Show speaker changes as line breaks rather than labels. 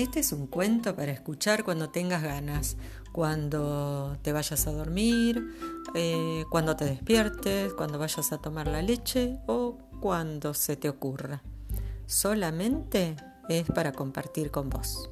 Este es un cuento para escuchar cuando tengas ganas, cuando te vayas a dormir, eh, cuando te despiertes, cuando vayas a tomar la leche o cuando se te ocurra. Solamente es para compartir con vos.